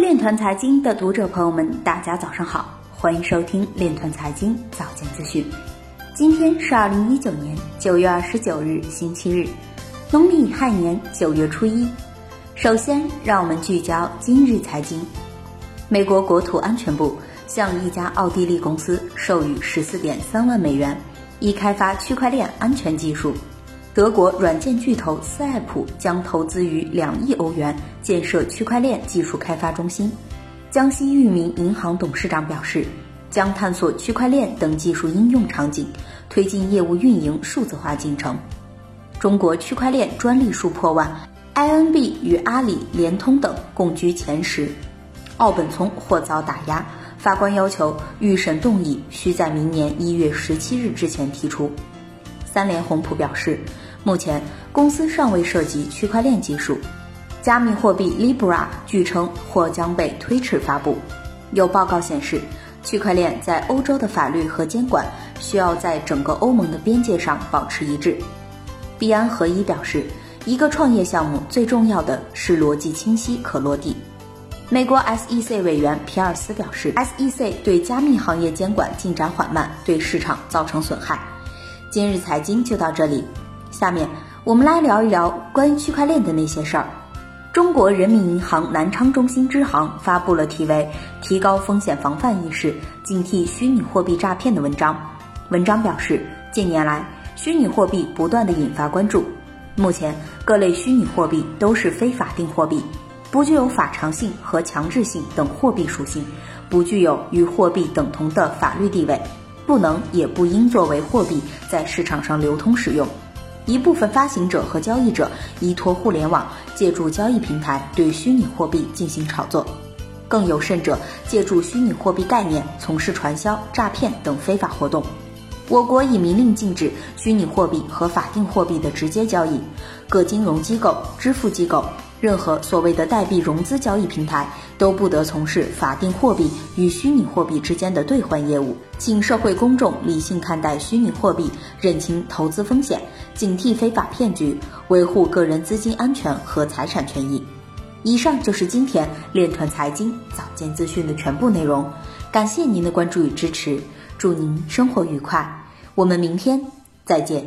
链团财经的读者朋友们，大家早上好，欢迎收听链团财经早间资讯。今天是二零一九年九月二十九日，星期日，农历亥年九月初一。首先，让我们聚焦今日财经。美国国土安全部向一家奥地利公司授予十四点三万美元，以开发区块链安全技术。德国软件巨头斯艾普将投资逾两亿欧元建设区块链技术开发中心。江西裕民银行董事长表示，将探索区块链等技术应用场景，推进业务运营数字化进程。中国区块链专利数破万，INB 与阿里、联通等共居前十。奥本聪或遭打压，法官要求预审动议需在明年一月十七日之前提出。三联宏普表示，目前公司尚未涉及区块链技术。加密货币 Libra 据称或将被推迟发布。有报告显示，区块链在欧洲的法律和监管需要在整个欧盟的边界上保持一致。币安合一表示，一个创业项目最重要的是逻辑清晰、可落地。美国 SEC 委员皮尔斯表示，SEC 对加密行业监管进展缓慢，对市场造成损害。今日财经就到这里，下面我们来聊一聊关于区块链的那些事儿。中国人民银行南昌中心支行发布了题为《提高风险防范意识，警惕虚拟货币诈骗》的文章。文章表示，近年来虚拟货币不断的引发关注。目前，各类虚拟货币都是非法定货币，不具有法偿性和强制性等货币属性，不具有与货币等同的法律地位。不能也不应作为货币在市场上流通使用。一部分发行者和交易者依托互联网，借助交易平台对虚拟货币进行炒作；更有甚者，借助虚拟货币概念从事传销、诈骗等非法活动。我国已明令禁止虚拟货币和法定货币的直接交易，各金融机构、支付机构。任何所谓的代币融资交易平台都不得从事法定货币与虚拟货币之间的兑换业务。请社会公众理性看待虚拟货币，认清投资风险，警惕非法骗局，维护个人资金安全和财产权益。以上就是今天链团财经早间资讯的全部内容，感谢您的关注与支持，祝您生活愉快，我们明天再见。